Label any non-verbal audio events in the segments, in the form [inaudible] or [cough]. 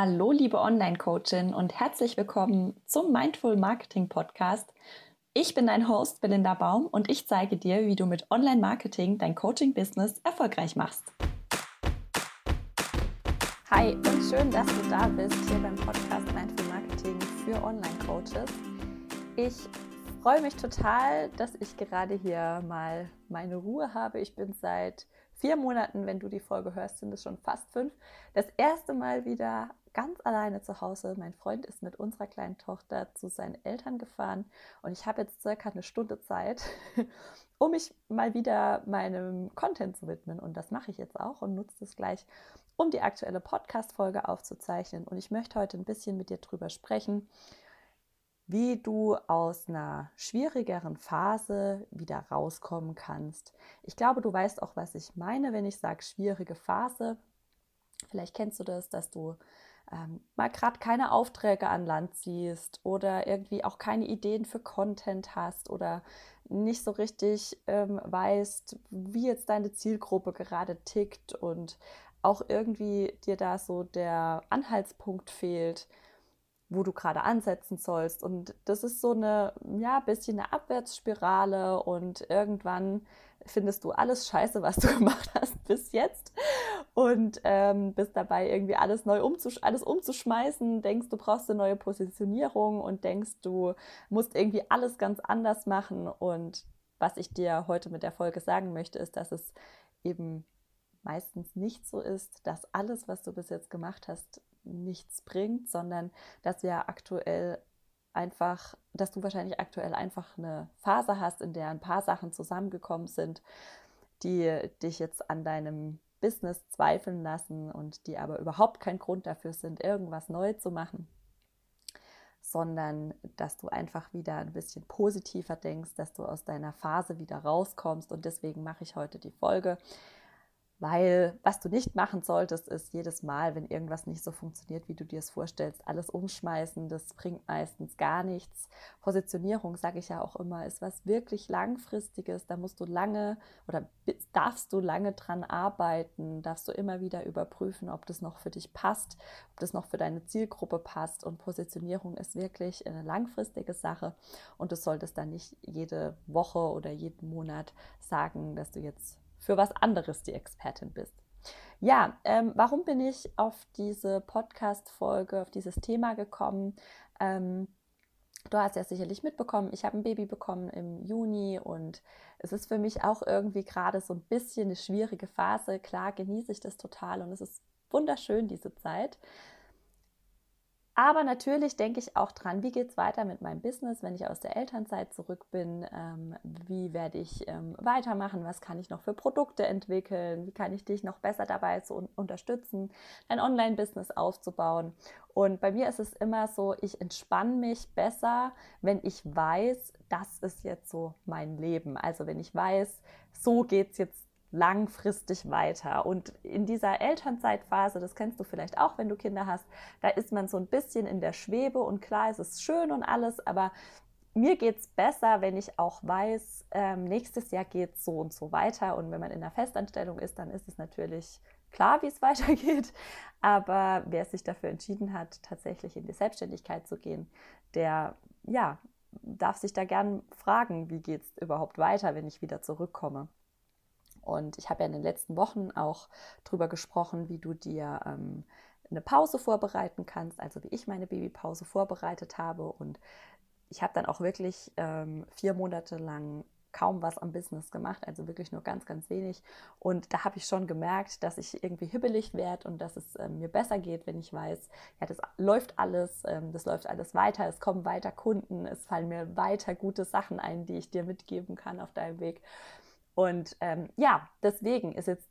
Hallo, liebe Online-Coachin und herzlich willkommen zum Mindful Marketing Podcast. Ich bin dein Host Belinda Baum und ich zeige dir, wie du mit Online-Marketing dein Coaching-Business erfolgreich machst. Hi und schön, dass du da bist hier beim Podcast Mindful Marketing für Online-Coaches. Ich freue mich total, dass ich gerade hier mal meine Ruhe habe. Ich bin seit vier Monaten, wenn du die Folge hörst, sind es schon fast fünf, das erste Mal wieder ganz alleine zu Hause. Mein Freund ist mit unserer kleinen Tochter zu seinen Eltern gefahren und ich habe jetzt circa eine Stunde Zeit, [laughs] um mich mal wieder meinem Content zu widmen. Und das mache ich jetzt auch und nutze es gleich, um die aktuelle Podcast-Folge aufzuzeichnen. Und ich möchte heute ein bisschen mit dir drüber sprechen, wie du aus einer schwierigeren Phase wieder rauskommen kannst. Ich glaube, du weißt auch, was ich meine, wenn ich sage schwierige Phase. Vielleicht kennst du das, dass du ähm, mal gerade keine Aufträge an Land ziehst oder irgendwie auch keine Ideen für Content hast oder nicht so richtig ähm, weißt, wie jetzt deine Zielgruppe gerade tickt und auch irgendwie dir da so der Anhaltspunkt fehlt, wo du gerade ansetzen sollst. Und das ist so eine, ja, bisschen eine Abwärtsspirale und irgendwann findest du alles scheiße, was du [laughs] gemacht hast bis jetzt und ähm, bist dabei irgendwie alles neu umzusch alles umzuschmeißen, denkst, du brauchst eine neue Positionierung und denkst, du musst irgendwie alles ganz anders machen. Und was ich dir heute mit der Folge sagen möchte, ist, dass es eben meistens nicht so ist, dass alles, was du bis jetzt gemacht hast, nichts bringt, sondern dass wir aktuell einfach, dass du wahrscheinlich aktuell einfach eine Phase hast, in der ein paar Sachen zusammengekommen sind, die dich jetzt an deinem Business zweifeln lassen und die aber überhaupt kein Grund dafür sind, irgendwas neu zu machen, sondern dass du einfach wieder ein bisschen positiver denkst, dass du aus deiner Phase wieder rauskommst. Und deswegen mache ich heute die Folge, weil was du nicht machen solltest, ist jedes Mal, wenn irgendwas nicht so funktioniert, wie du dir es vorstellst, alles umschmeißen. Das bringt meistens gar nichts. Positionierung, sage ich ja auch immer, ist was wirklich langfristiges. Da musst du lange oder darfst du lange dran arbeiten, darfst du immer wieder überprüfen, ob das noch für dich passt, ob das noch für deine Zielgruppe passt. Und Positionierung ist wirklich eine langfristige Sache. Und du solltest dann nicht jede Woche oder jeden Monat sagen, dass du jetzt für was anderes die Expertin bist. Ja, ähm, warum bin ich auf diese Podcast-Folge, auf dieses Thema gekommen? Ähm, du hast ja sicherlich mitbekommen, ich habe ein Baby bekommen im Juni und es ist für mich auch irgendwie gerade so ein bisschen eine schwierige Phase. Klar genieße ich das total und es ist wunderschön, diese Zeit. Aber natürlich denke ich auch dran, wie geht es weiter mit meinem Business, wenn ich aus der Elternzeit zurück bin? Ähm, wie werde ich ähm, weitermachen? Was kann ich noch für Produkte entwickeln? Wie kann ich dich noch besser dabei zu un unterstützen, ein Online-Business aufzubauen? Und bei mir ist es immer so, ich entspanne mich besser, wenn ich weiß, das ist jetzt so mein Leben. Also wenn ich weiß, so geht es jetzt langfristig weiter. Und in dieser Elternzeitphase, das kennst du vielleicht auch, wenn du Kinder hast, da ist man so ein bisschen in der Schwebe und klar, es ist schön und alles, aber mir geht es besser, wenn ich auch weiß, ähm, nächstes Jahr geht es so und so weiter. Und wenn man in der Festanstellung ist, dann ist es natürlich klar, wie es [laughs] weitergeht. Aber wer sich dafür entschieden hat, tatsächlich in die Selbstständigkeit zu gehen, der ja, darf sich da gern fragen, wie geht es überhaupt weiter, wenn ich wieder zurückkomme. Und ich habe ja in den letzten Wochen auch darüber gesprochen, wie du dir ähm, eine Pause vorbereiten kannst, also wie ich meine Babypause vorbereitet habe. Und ich habe dann auch wirklich ähm, vier Monate lang kaum was am Business gemacht, also wirklich nur ganz, ganz wenig. Und da habe ich schon gemerkt, dass ich irgendwie hibbelig werde und dass es äh, mir besser geht, wenn ich weiß, ja, das läuft alles, ähm, das läuft alles weiter, es kommen weiter Kunden, es fallen mir weiter gute Sachen ein, die ich dir mitgeben kann auf deinem Weg. Und ähm, ja, deswegen ist jetzt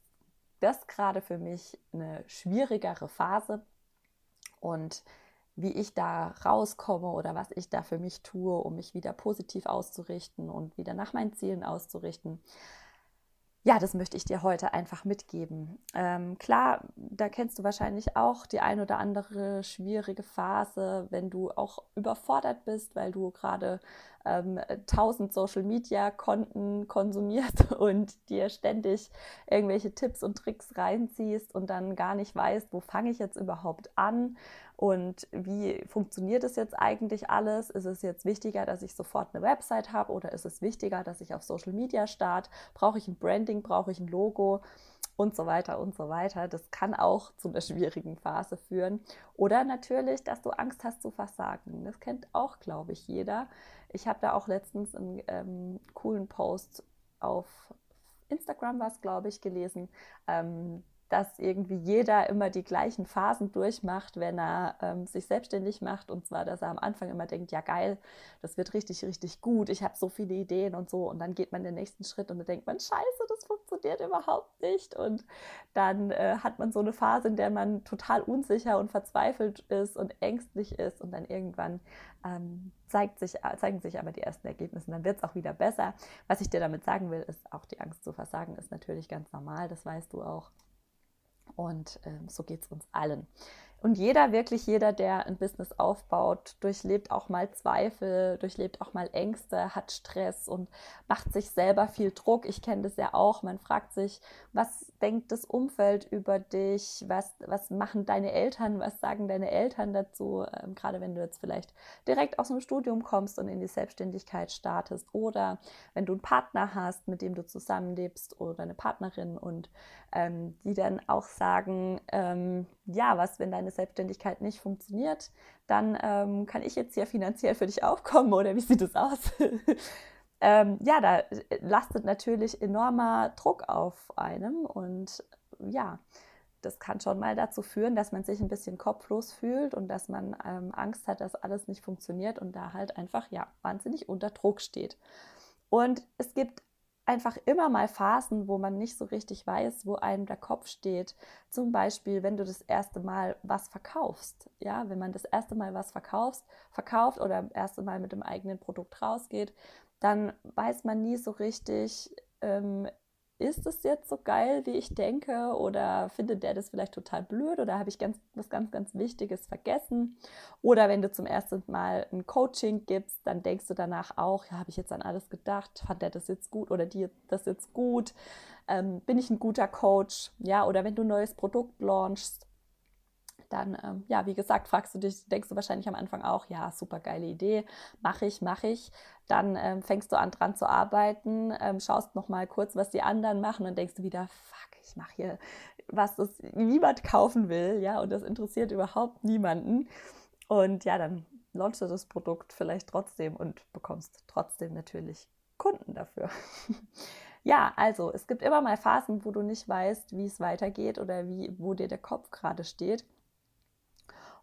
das gerade für mich eine schwierigere Phase. Und wie ich da rauskomme oder was ich da für mich tue, um mich wieder positiv auszurichten und wieder nach meinen Zielen auszurichten. Ja, das möchte ich dir heute einfach mitgeben. Ähm, klar, da kennst du wahrscheinlich auch die ein oder andere schwierige Phase, wenn du auch überfordert bist, weil du gerade ähm, 1000 Social-Media-Konten konsumiert [laughs] und dir ständig irgendwelche Tipps und Tricks reinziehst und dann gar nicht weißt, wo fange ich jetzt überhaupt an und wie funktioniert es jetzt eigentlich alles? Ist es jetzt wichtiger, dass ich sofort eine Website habe oder ist es wichtiger, dass ich auf Social Media starte? Brauche ich ein Branding? Brauche ich ein Logo? und so weiter und so weiter. Das kann auch zu einer [laughs] schwierigen Phase führen. Oder natürlich, dass du Angst hast zu versagen. Das kennt auch, glaube ich, jeder. Ich habe da auch letztens einen ähm, coolen Post auf Instagram, was glaube ich, gelesen. Ähm, dass irgendwie jeder immer die gleichen Phasen durchmacht, wenn er ähm, sich selbstständig macht. Und zwar, dass er am Anfang immer denkt, ja geil, das wird richtig, richtig gut, ich habe so viele Ideen und so. Und dann geht man den nächsten Schritt und dann denkt man, scheiße, das funktioniert überhaupt nicht. Und dann äh, hat man so eine Phase, in der man total unsicher und verzweifelt ist und ängstlich ist. Und dann irgendwann ähm, zeigt sich, zeigen sich aber die ersten Ergebnisse. Und dann wird es auch wieder besser. Was ich dir damit sagen will, ist, auch die Angst zu versagen ist natürlich ganz normal, das weißt du auch. Und ähm, so geht es uns allen. Und jeder, wirklich jeder, der ein Business aufbaut, durchlebt auch mal Zweifel, durchlebt auch mal Ängste, hat Stress und macht sich selber viel Druck. Ich kenne das ja auch. Man fragt sich, was denkt das Umfeld über dich? Was, was machen deine Eltern? Was sagen deine Eltern dazu? Ähm, gerade wenn du jetzt vielleicht direkt aus dem Studium kommst und in die Selbstständigkeit startest oder wenn du einen Partner hast, mit dem du zusammenlebst oder eine Partnerin und ähm, die dann auch sagen, ähm, ja, was, wenn deine Selbstständigkeit nicht funktioniert, dann ähm, kann ich jetzt hier finanziell für dich aufkommen oder wie sieht es aus? [laughs] ähm, ja, da äh, lastet natürlich enormer Druck auf einem und ja, das kann schon mal dazu führen, dass man sich ein bisschen kopflos fühlt und dass man ähm, Angst hat, dass alles nicht funktioniert und da halt einfach ja wahnsinnig unter Druck steht. Und es gibt einfach immer mal Phasen, wo man nicht so richtig weiß, wo einem der Kopf steht. Zum Beispiel, wenn du das erste Mal was verkaufst. Ja, wenn man das erste Mal was verkaufst, verkauft oder das erste Mal mit dem eigenen Produkt rausgeht, dann weiß man nie so richtig, ähm, ist es jetzt so geil, wie ich denke? Oder findet der das vielleicht total blöd? Oder habe ich ganz, was ganz, ganz Wichtiges vergessen? Oder wenn du zum ersten Mal ein Coaching gibst, dann denkst du danach auch, ja, habe ich jetzt an alles gedacht? Fand der das jetzt gut oder dir das jetzt gut? Ähm, bin ich ein guter Coach? Ja, oder wenn du ein neues Produkt launchst, dann, ähm, ja, wie gesagt, fragst du dich, denkst du wahrscheinlich am Anfang auch, ja, super geile Idee, mache ich, mache ich. Dann ähm, fängst du an dran zu arbeiten, ähm, schaust noch mal kurz, was die anderen machen und denkst du wieder, fuck, ich mache hier was, das niemand kaufen will, ja, und das interessiert überhaupt niemanden. Und ja, dann launchst du das Produkt vielleicht trotzdem und bekommst trotzdem natürlich Kunden dafür. [laughs] ja, also es gibt immer mal Phasen, wo du nicht weißt, wie es weitergeht oder wie, wo dir der Kopf gerade steht.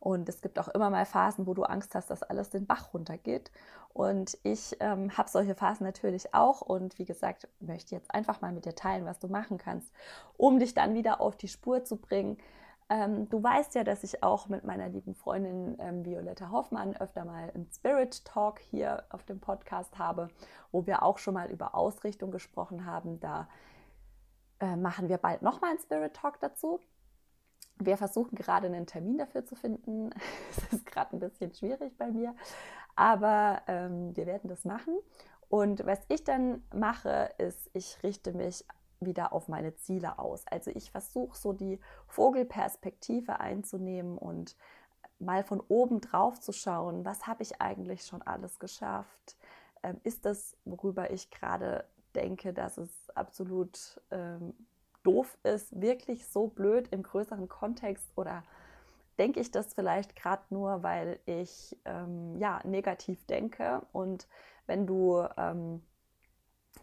Und es gibt auch immer mal Phasen, wo du Angst hast, dass alles den Bach runtergeht. Und ich ähm, habe solche Phasen natürlich auch. Und wie gesagt, möchte jetzt einfach mal mit dir teilen, was du machen kannst, um dich dann wieder auf die Spur zu bringen. Ähm, du weißt ja, dass ich auch mit meiner lieben Freundin ähm, Violetta Hoffmann öfter mal einen Spirit Talk hier auf dem Podcast habe, wo wir auch schon mal über Ausrichtung gesprochen haben. Da äh, machen wir bald nochmal einen Spirit Talk dazu. Wir versuchen gerade einen Termin dafür zu finden. [laughs] Es ist gerade ein bisschen schwierig bei mir, aber ähm, wir werden das machen. Und was ich dann mache, ist, ich richte mich wieder auf meine Ziele aus. Also ich versuche so die Vogelperspektive einzunehmen und mal von oben drauf zu schauen, was habe ich eigentlich schon alles geschafft? Ähm, ist das, worüber ich gerade denke, dass es absolut ähm, doof ist, wirklich so blöd im größeren Kontext oder denke ich das vielleicht gerade nur, weil ich ähm, ja negativ denke und wenn du ähm,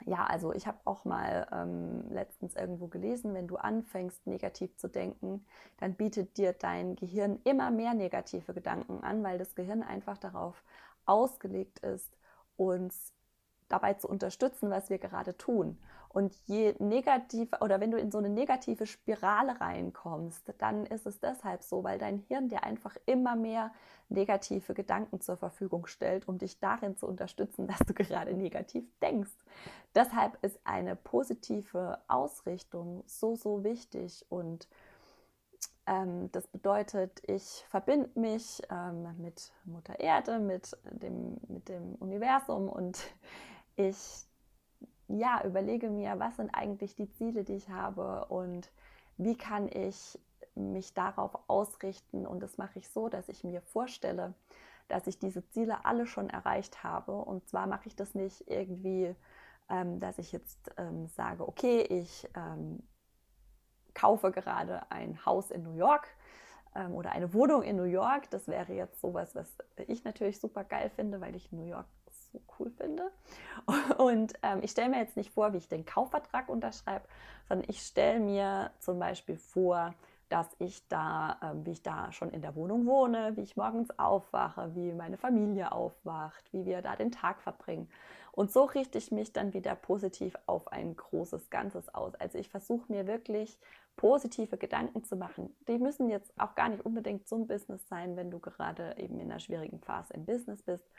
ja, also ich habe auch mal ähm, letztens irgendwo gelesen, wenn du anfängst negativ zu denken, dann bietet dir dein Gehirn immer mehr negative Gedanken an, weil das Gehirn einfach darauf ausgelegt ist, uns dabei zu unterstützen, was wir gerade tun. Und je negativer oder wenn du in so eine negative Spirale reinkommst, dann ist es deshalb so, weil dein Hirn dir einfach immer mehr negative Gedanken zur Verfügung stellt, um dich darin zu unterstützen, [laughs] dass du gerade negativ denkst. Deshalb ist eine positive Ausrichtung so, so wichtig und Ähm, das bedeutet, ich verbinde mich ähm, mit Mutter Erde, mit dem, mit dem Universum und [laughs] ich ja, überlege mir, was sind eigentlich die Ziele, die ich habe und wie kann ich mich darauf ausrichten. Und das mache ich so, dass ich mir vorstelle, dass ich diese Ziele alle schon erreicht habe. Und zwar mache ich das nicht irgendwie, ähm, dass ich jetzt ähm, sage, okay, ich ähm, kaufe gerade ein Haus in New York ähm, oder eine Wohnung in New York. Das wäre jetzt sowas, was ich natürlich super geil finde, weil ich New York so cool finde. [laughs] Und ähm, ich stelle mir jetzt nicht vor, wie ich den Kaufvertrag unterschreibe, sondern ich stelle mir zum Beispiel vor, dass ich da, ähm, wie ich da schon in der Wohnung wohne, wie ich morgens aufwache, wie meine Familie aufwacht, wie wir da den Tag verbringen. Und so richte ich mich dann wieder positiv auf ein großes Ganzes aus. Also ich versuche mir wirklich positive Gedanken zu machen. Die müssen jetzt auch gar nicht unbedingt zum Business sein, wenn du gerade eben in einer schwierigen Phase im Business bist.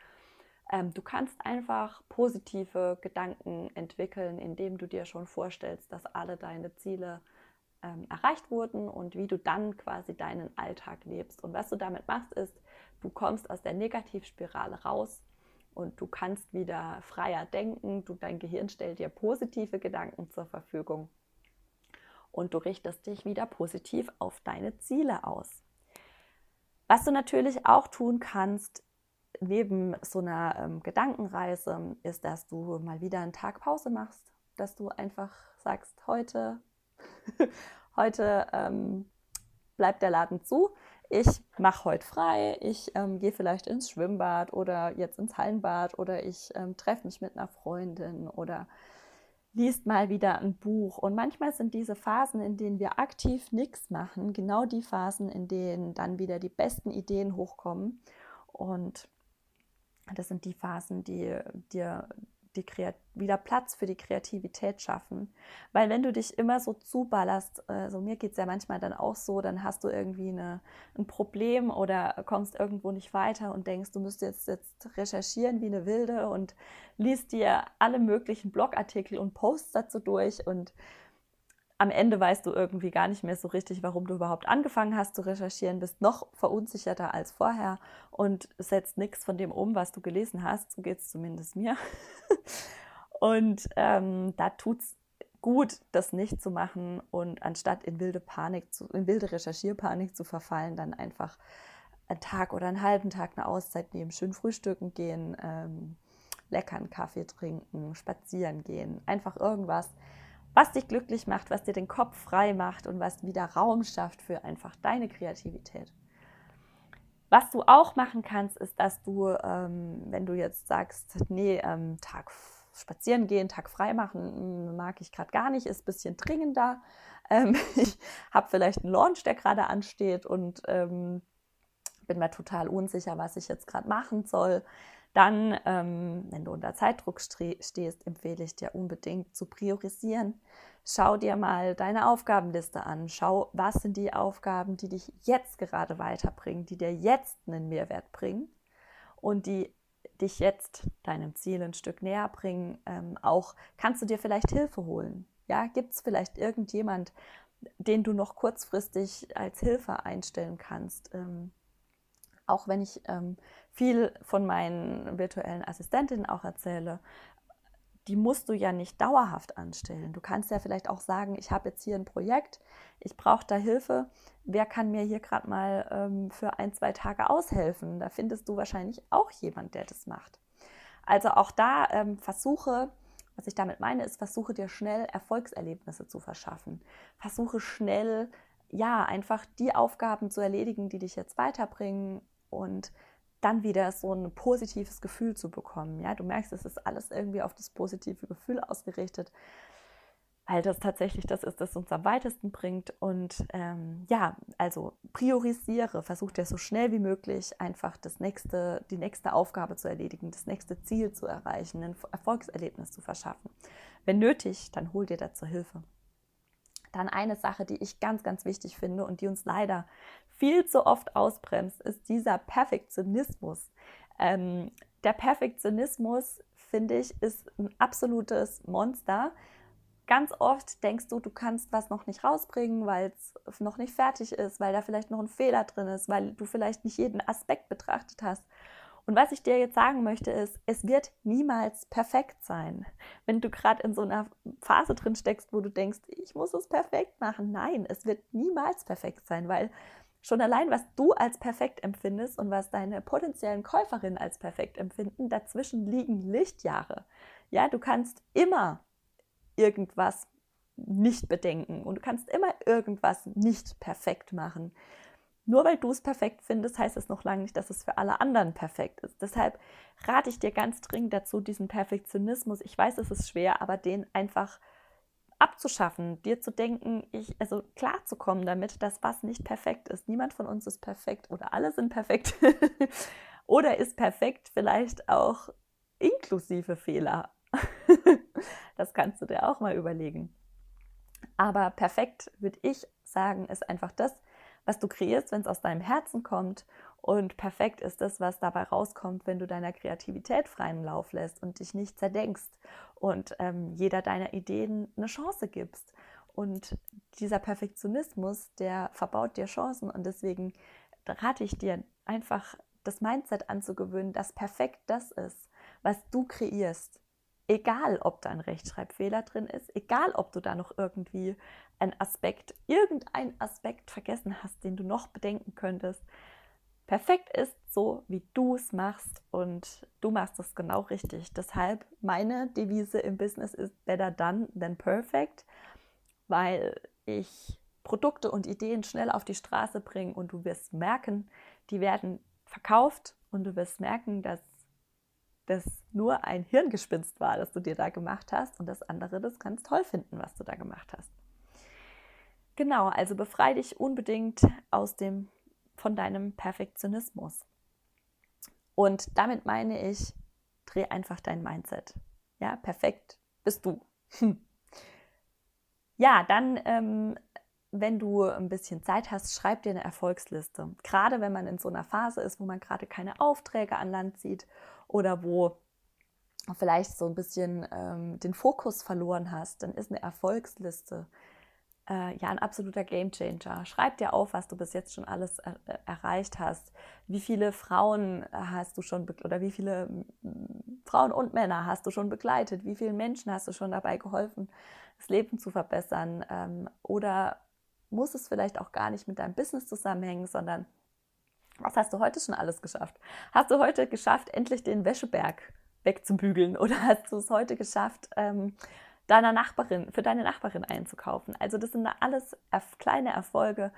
Ähm, du kannst einfach positive Gedanken entwickeln, indem du dir schon vorstellst, dass alle deine Ziele ähm, erreicht wurden und wie du dann quasi deinen Alltag lebst. Und was du damit machst, ist, du kommst aus der Negativspirale raus und du kannst wieder freier denken. Du, dein Gehirn stellt dir positive Gedanken zur Verfügung und du richtest dich wieder positiv auf deine Ziele aus. Was du natürlich auch tun kannst, neben so einer ähm, Gedankenreise, ist, dass du mal wieder einen Tag Pause machst, dass du einfach sagst, heute [laughs] heute ähm, bleibt der Laden zu. Ich mache heute frei, ich ähm, gehe vielleicht ins Schwimmbad oder jetzt ins Hallenbad oder ich ähm, treffe mich mit einer Freundin oder liest mal wieder ein Buch. Und manchmal sind diese Phasen, in denen wir aktiv nichts machen, genau die Phasen, in denen dann wieder die besten Ideen hochkommen. Und das sind die Phasen, die dir die wieder Platz für die Kreativität schaffen. Weil wenn du dich immer so zuballerst, also mir geht es ja manchmal dann auch so, dann hast du irgendwie eine, ein Problem oder kommst irgendwo nicht weiter und denkst, du müsstest jetzt, jetzt recherchieren wie eine Wilde und liest dir alle möglichen Blogartikel und Posts dazu durch und am Ende weißt du irgendwie gar nicht mehr so richtig, warum du überhaupt angefangen hast zu recherchieren, bist noch verunsicherter als vorher und setzt nichts von dem um, was du gelesen hast. So geht es zumindest mir. [laughs] und ähm, da tut es gut, das nicht zu machen und anstatt in wilde Panik, zu, in wilde Recherchierpanik zu verfallen, dann einfach einen Tag oder einen halben Tag eine Auszeit nehmen, schön frühstücken gehen, ähm, leckeren Kaffee trinken, spazieren gehen, einfach irgendwas, was dich glücklich macht, was dir den Kopf frei macht und was wieder Raum schafft für einfach deine Kreativität. Was du auch machen kannst, ist, dass du, ähm, wenn du jetzt sagst, nee, ähm, Tag spazieren gehen, Tag frei machen, hm, mag ich gerade gar nicht, ist ein bisschen dringender. Ähm, [laughs] ich habe vielleicht einen Launch, der gerade ansteht und ähm, bin mir total unsicher, was ich jetzt gerade machen soll dann, ähm, wenn du unter Zeitdruck stehst, empfehle ich dir unbedingt zu priorisieren. Schau dir mal deine Aufgabenliste an. Schau, was sind die Aufgaben, die dich jetzt gerade weiterbringen, die dir jetzt einen Mehrwert bringen und die dich jetzt deinem Ziel ein Stück näher bringen. Ähm, auch kannst du dir vielleicht Hilfe holen. Ja, gibt es vielleicht irgendjemand, den du noch kurzfristig als Hilfe einstellen kannst? Ähm, auch wenn ich ähm, viel von meinen virtuellen Assistentinnen auch erzähle, die musst du ja nicht dauerhaft anstellen. Du kannst ja vielleicht auch sagen, ich habe jetzt hier ein Projekt, ich brauche da Hilfe. Wer kann mir hier gerade mal ähm, für ein, zwei Tage aushelfen? Da findest du wahrscheinlich auch jemand, der das macht. Also auch da ähm, versuche, was ich damit meine, ist, versuche dir schnell Erfolgserlebnisse zu verschaffen. Versuche schnell, ja, einfach die Aufgaben zu erledigen, die dich jetzt weiterbringen und dann wieder so ein positives Gefühl zu bekommen. Ja, du merkst, es ist alles irgendwie auf das positive Gefühl ausgerichtet, weil das tatsächlich das ist, das uns am weitesten bringt. Und ähm, ja, also priorisiere, versuch dir so schnell wie möglich einfach das nächste, die nächste Aufgabe zu erledigen, das nächste Ziel zu erreichen, ein Erfolgserlebnis zu verschaffen. Wenn nötig, dann hol dir dazu Hilfe. Dann eine Sache, die ich ganz, ganz wichtig finde und die uns leider viel zu oft ausbremst, ist dieser Perfektionismus. Ähm, der Perfektionismus, finde ich, ist ein absolutes Monster. ganz oft denkst du, du kannst was noch nicht rausbringen, weil es noch nicht fertig ist, weil da vielleicht noch ein Fehler drin ist, weil du vielleicht nicht jeden Aspekt betrachtet hast. Und was ich dir jetzt sagen möchte, ist, es wird niemals perfekt sein. Wenn du gerade in so einer Phase drin steckst, wo du denkst, ich muss es perfekt machen. Nein, es wird niemals perfekt sein, weil schon allein, was du als perfekt empfindest und was deine potenziellen Käuferinnen als perfekt empfinden, dazwischen liegen Lichtjahre. Ja, du kannst immer irgendwas nicht bedenken und du kannst immer irgendwas nicht perfekt machen. Nur weil du es perfekt findest, heißt es noch lange nicht, dass es für alle anderen perfekt ist. Deshalb rate ich dir ganz dringend dazu, diesen Perfektionismus, ich weiß, es ist schwer, aber den einfach abzuschaffen, dir zu denken, ich, also klar zu kommen damit, dass was nicht perfekt ist. Niemand von uns ist perfekt oder alle sind perfekt. [laughs] oder ist perfekt vielleicht auch inklusive Fehler. [laughs] das kannst du dir auch mal überlegen. Aber perfekt, würde ich sagen, ist einfach das, was du kreierst, wenn es aus deinem Herzen kommt. Und perfekt ist das, was dabei rauskommt, wenn du deiner Kreativität freien Lauf lässt und dich nicht zerdenkst und ähm, jeder deiner Ideen eine Chance gibst. Und dieser Perfektionismus, der verbaut dir Chancen. Und deswegen rate ich dir einfach das Mindset anzugewöhnen, dass perfekt das ist, was du kreierst. Egal, ob da ein Rechtschreibfehler drin ist, egal, ob du da noch irgendwie einen Aspekt, irgendeinen Aspekt vergessen hast, den du noch bedenken könntest. Perfekt ist so, wie du es machst und du machst es genau richtig. Deshalb meine Devise im Business ist better done than perfect, weil ich Produkte und Ideen schnell auf die Straße bringe und du wirst merken, die werden verkauft und du wirst merken, dass das nur ein Hirngespinst war, das du dir da gemacht hast und das andere das ganz toll finden, was du da gemacht hast. Genau, also befreie dich unbedingt aus dem, von deinem Perfektionismus. Und damit meine ich, dreh einfach dein Mindset. Ja, perfekt bist du. Hm. Ja, dann, ähm, wenn du ein bisschen Zeit hast, schreib dir eine Erfolgsliste. Gerade wenn man in so einer Phase ist, wo man gerade keine Aufträge an Land zieht oder wo vielleicht so ein bisschen ähm, den Fokus verloren hast, dann ist eine Erfolgsliste äh, ja ein absoluter Gamechanger. Schreib dir auf, was du bis jetzt schon alles er äh, erreicht hast. Wie viele Frauen hast du schon oder wie viele Frauen und Männer hast du schon begleitet? Wie vielen Menschen hast du schon dabei geholfen, das Leben zu verbessern? Ähm, oder muss es vielleicht auch gar nicht mit deinem Business zusammenhängen, sondern was hast du heute schon alles geschafft? Hast du heute geschafft, endlich den Wäscheberg wegzubügeln? [laughs] Oder hast du es heute geschafft, ähm, deiner Nachbarin, für deine Nachbarin einzukaufen. Also das sind alles kleine Erfolge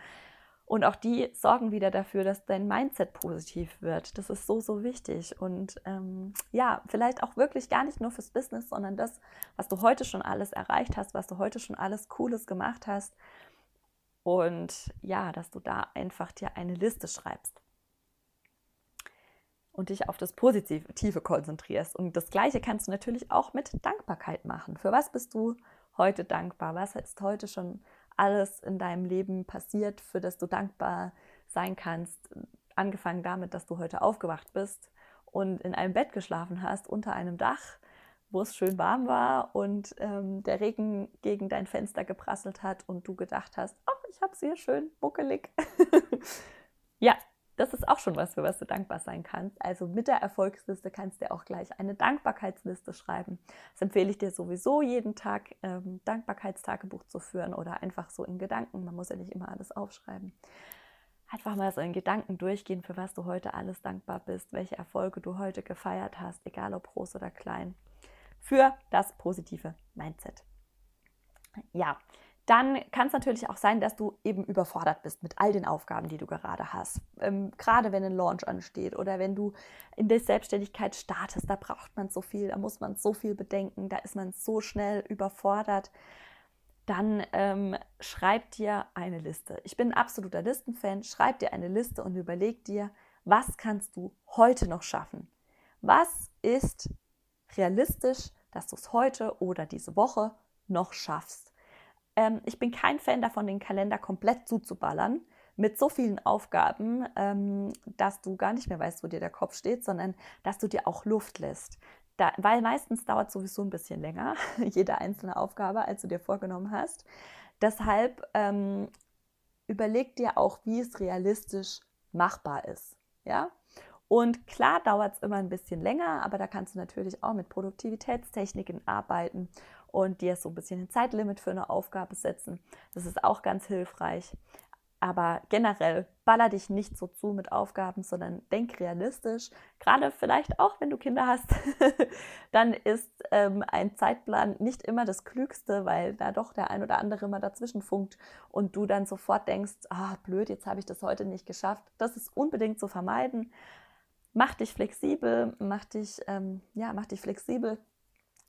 und auch die sorgen wieder dafür, dass dein Mindset positiv wird. Das ist so, so wichtig. Und ähm, ja, vielleicht auch wirklich gar nicht nur fürs Business, sondern das, was du heute schon alles erreicht hast, was du heute schon alles Cooles gemacht hast. Und ja, dass du da einfach dir eine Liste schreibst und dich auf das Positive konzentrierst. Und das Gleiche kannst du natürlich auch mit Dankbarkeit machen. Für was bist du heute dankbar? Was ist heute schon alles in deinem Leben passiert, für das du dankbar sein kannst? Angefangen damit, dass du heute aufgewacht bist und in einem Bett geschlafen hast, unter einem Dach, wo es schön warm war und ähm, der Regen gegen dein Fenster geprasselt hat und du gedacht hast, ach, ich habe es hier schön buckelig. [laughs] ja, das ist auch schon was, für was du dankbar sein kannst. Also mit der Erfolgsliste kannst du auch gleich eine Dankbarkeitsliste schreiben. Das empfehle ich dir sowieso jeden Tag, ähm, Dankbarkeitstagebuch zu führen oder einfach so in Gedanken. Man muss ja nicht immer alles aufschreiben. Einfach mal so in Gedanken durchgehen, für was du heute alles dankbar bist, welche Erfolge du heute gefeiert hast, egal ob groß oder klein. Für das positive Mindset. Ja, dann kann es natürlich auch sein, dass du eben überfordert bist mit all den Aufgaben, die du gerade hast. Ähm, gerade wenn ein Launch ansteht oder wenn du in der Selbstständigkeit startest, da braucht man so viel, da muss man so viel bedenken, da ist man so schnell überfordert. Dann ähm, schreib dir eine Liste. Ich bin ein absoluter Listenfan. Schreib dir eine Liste und überleg dir, was kannst du heute noch schaffen? Was ist realistisch, dass du es heute oder diese Woche noch schaffst? Ähm, ich bin kein Fan davon, den Kalender komplett zuzuballern mit so vielen Aufgaben, ähm, dass du gar nicht mehr weißt, wo dir der Kopf steht, sondern dass du dir auch Luft lässt. da, weil meistens dauert sowieso ein bisschen länger, [laughs] jede einzelne Aufgabe, als du dir vorgenommen hast. Deshalb ähm, überleg dir auch, wie es realistisch machbar ist. Ja? Und klar dauert es immer ein bisschen länger, aber da kannst du natürlich auch mit Produktivitätstechniken arbeiten und dir so ein bisschen ein Zeitlimit für eine Aufgabe setzen. Das ist auch ganz hilfreich. Aber generell baller dich nicht so zu mit Aufgaben, sondern denk realistisch. Gerade vielleicht auch, wenn du Kinder hast, [laughs] dann ist ähm, ein Zeitplan nicht immer das Klügste, weil da doch der ein oder andere mal dazwischen funkt und du dann sofort denkst, ah, blöd, jetzt habe ich das heute nicht geschafft. Das ist unbedingt zu vermeiden. Mach dich flexibel, mach dich, ähm, ja, mach dich flexibel,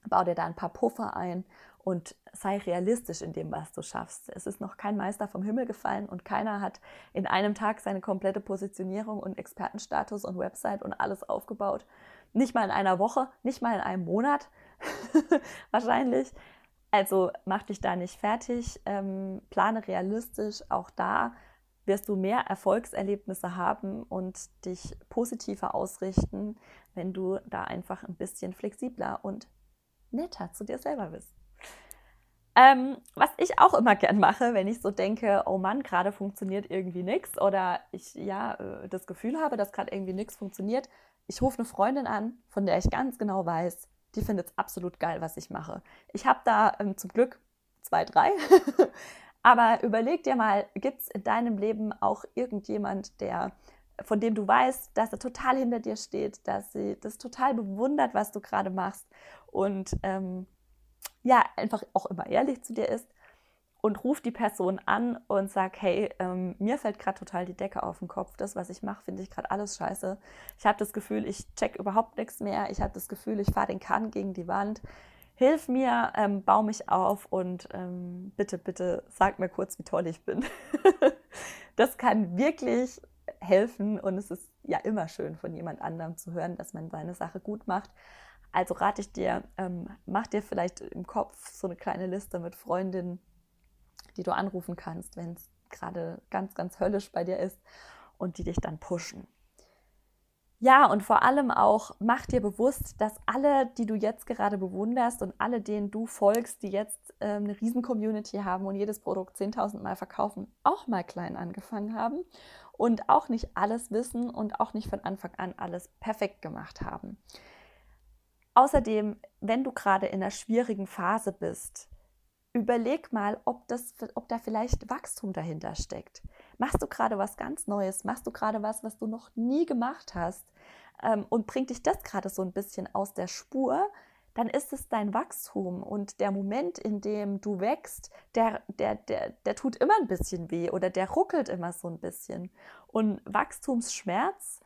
bau dir da ein paar Puffer ein und sei realistisch in dem, was du schaffst. Es ist noch kein Meister vom Himmel gefallen und keiner hat in einem Tag seine komplette Positionierung und Expertenstatus und Website und alles aufgebaut. Nicht mal in einer Woche, nicht mal in einem Monat [laughs] wahrscheinlich. Also mach dich da nicht fertig, ähm, plane realistisch. Auch da wirst du mehr Erfolgserlebnisse haben und dich positiver ausrichten, wenn du da einfach ein bisschen flexibler und netter zu dir selber bist. Ähm, was ich auch immer gern mache, wenn ich so denke, oh Mann, gerade funktioniert irgendwie nichts oder ich ja äh, das Gefühl habe, dass gerade irgendwie nichts funktioniert, ich rufe eine Freundin an, von der ich ganz genau weiß, die findet es absolut geil, was ich mache. Ich habe da ähm, zum Glück zwei, drei. [laughs] Aber überleg dir mal, gibt es in deinem Leben auch irgendjemand, der von dem du weißt, dass er total hinter dir steht, dass sie das total bewundert, was du gerade machst und ähm, ja, einfach auch immer ehrlich zu dir ist und ruf die Person an und sag, hey, ähm, mir fällt gerade total die Decke auf den Kopf. Das, was ich mache, finde ich gerade alles scheiße. Ich habe das Gefühl, ich check überhaupt nichts mehr. Ich habe das Gefühl, ich fahre den Kahn gegen die Wand. Hilf mir, ähm, bau mich auf und ähm, bitte, bitte sag mir kurz, wie toll ich bin. [laughs] das kann wirklich helfen und es ist ja immer schön von jemand anderem zu hören, dass man seine Sache gut macht. Also rate ich dir, ähm, mach dir vielleicht im Kopf so eine kleine Liste mit Freundinnen, die du anrufen kannst, wenn es gerade ganz, ganz höllisch bei dir ist und die dich dann pushen. Ja, und vor allem auch mach dir bewusst, dass alle, die du jetzt gerade bewunderst und alle, denen du folgst, die jetzt äh, eine riesen Community haben und jedes Produkt 10.000 Mal verkaufen, auch mal klein angefangen haben und auch nicht alles wissen und auch nicht von Anfang an alles perfekt gemacht haben. Außerdem, wenn du gerade in einer schwierigen Phase bist, überleg mal, ob, das, ob da vielleicht Wachstum dahinter steckt. Machst du gerade was ganz Neues? Machst du gerade was, was du noch nie gemacht hast? Ähm, und bringt dich das gerade so ein bisschen aus der Spur? Dann ist es dein Wachstum und der Moment, in dem du wächst, der, der, der, der tut immer ein bisschen weh oder der ruckelt immer so ein bisschen. Und Wachstumsschmerz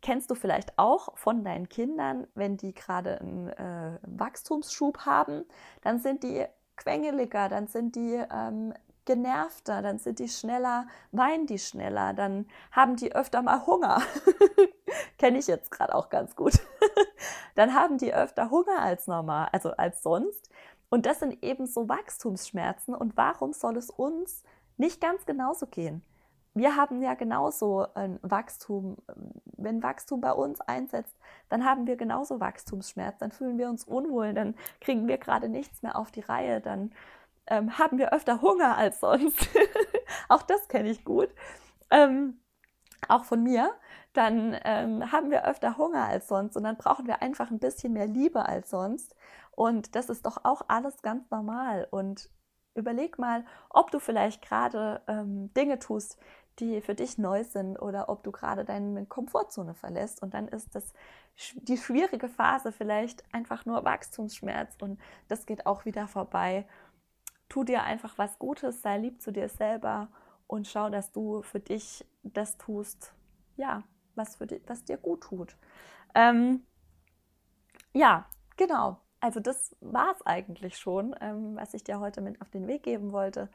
kennst du vielleicht auch von deinen Kindern, wenn die gerade einen äh, Wachstumsschub haben, dann sind die quengeliger, dann sind die ähm, genervter, dann sind die schneller, weinen die schneller, dann haben die öfter mal Hunger. [laughs] Kenne ich jetzt gerade auch ganz gut. [laughs] dann haben die öfter Hunger als normal, also als sonst. Und das sind eben so Wachstumsschmerzen. Und warum soll es uns nicht ganz genauso gehen? wir haben ja genauso ein Wachstum. Wenn Wachstum bei uns einsetzt, dann haben wir genauso Wachstumsschmerz, dann fühlen wir uns unwohl, dann kriegen wir gerade nichts mehr auf die Reihe, dann ähm, haben wir öfter Hunger als sonst. [laughs] auch das kenne ich gut. Ähm, auch von mir, dann ähm, haben wir öfter Hunger als sonst und dann brauchen wir einfach ein bisschen mehr Liebe als sonst. Und das ist doch auch alles ganz normal. Und überleg mal, ob du vielleicht gerade ähm, Dinge tust, die für dich neu sind oder ob du gerade deine Komfortzone verlässt. Und dann ist das die schwierige Phase vielleicht einfach nur Wachstumsschmerz und das geht auch wieder vorbei. Tu dir einfach was Gutes, sei lieb zu dir selber und schau, dass du für dich das tust, ja, was, für dich, was dir gut tut. Ähm, ja, genau. Also das war es eigentlich schon, ähm, was ich dir heute mit auf den Weg geben wollte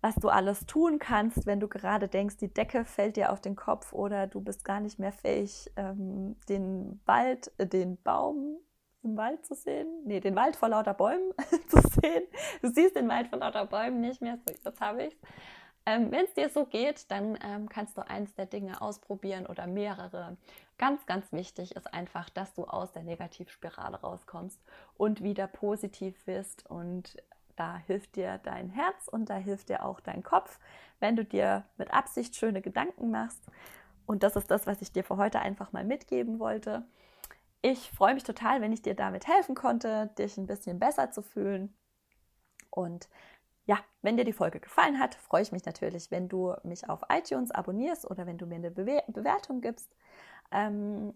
was du alles tun kannst, wenn du gerade denkst, die Decke fällt dir auf den Kopf oder du bist gar nicht mehr fähig, ähm, den Wald, äh, den Baum im Wald zu sehen. Nee, den Wald vor lauter Bäumen [laughs] zu sehen. Du siehst den Wald vor lauter Bäumen nicht mehr. So, jetzt habe ich Ähm, Wenn es dir so geht, dann ähm, kannst du eins der Dinge ausprobieren oder mehrere. Ganz, ganz wichtig ist einfach, dass du aus der Negativspirale rauskommst und wieder positiv bist. Und da hilft dir dein Herz und da hilft dir auch dein Kopf, wenn du dir mit Absicht schöne Gedanken machst. Und das ist das, was ich dir für heute einfach mal mitgeben wollte. Ich freue mich total, wenn ich dir damit helfen konnte, dich ein bisschen besser zu fühlen. Und ja, wenn dir die Folge gefallen hat, freue ich mich natürlich, wenn du mich auf iTunes abonnierst oder wenn du mir eine Bewer Bewertung gibst. Ähm,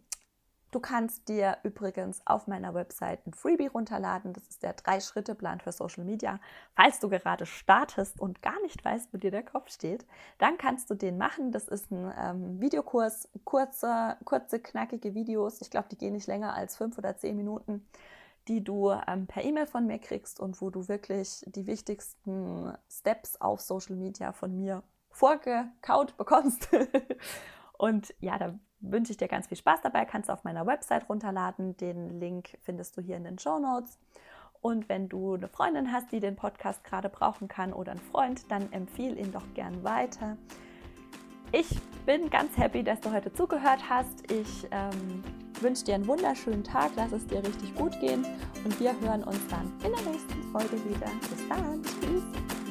du kannst dir übrigens auf meiner Website ein Freebie runterladen. Das ist der Drei-Schritte-Plan für Social Media. Falls du gerade startest und gar nicht weißt, wo dir der Kopf steht, dann kannst du den machen. Das ist ein ähm, Videokurs, kurze, kurze, knackige Videos. Ich glaube, die gehen nicht länger als fünf oder zehn Minuten die du ähm, per E-Mail von mir kriegst und wo du wirklich die wichtigsten Steps auf Social Media von mir vorgekaut bekommst. [laughs] und ja, da wünsche ich dir ganz viel Spaß dabei. Kannst du auf meiner Website runterladen. Den Link findest du hier in den Show Notes. Und wenn du eine Freundin hast, die den Podcast gerade brauchen kann oder einen Freund, dann empfehle ihn doch gern weiter. Ich bin ganz happy, dass du heute zugehört hast. Ich ähm, wünsche dir einen wunderschönen Tag, lass es dir richtig gut gehen und wir hören uns dann in der nächsten Folge wieder. Bis dann, tschüss.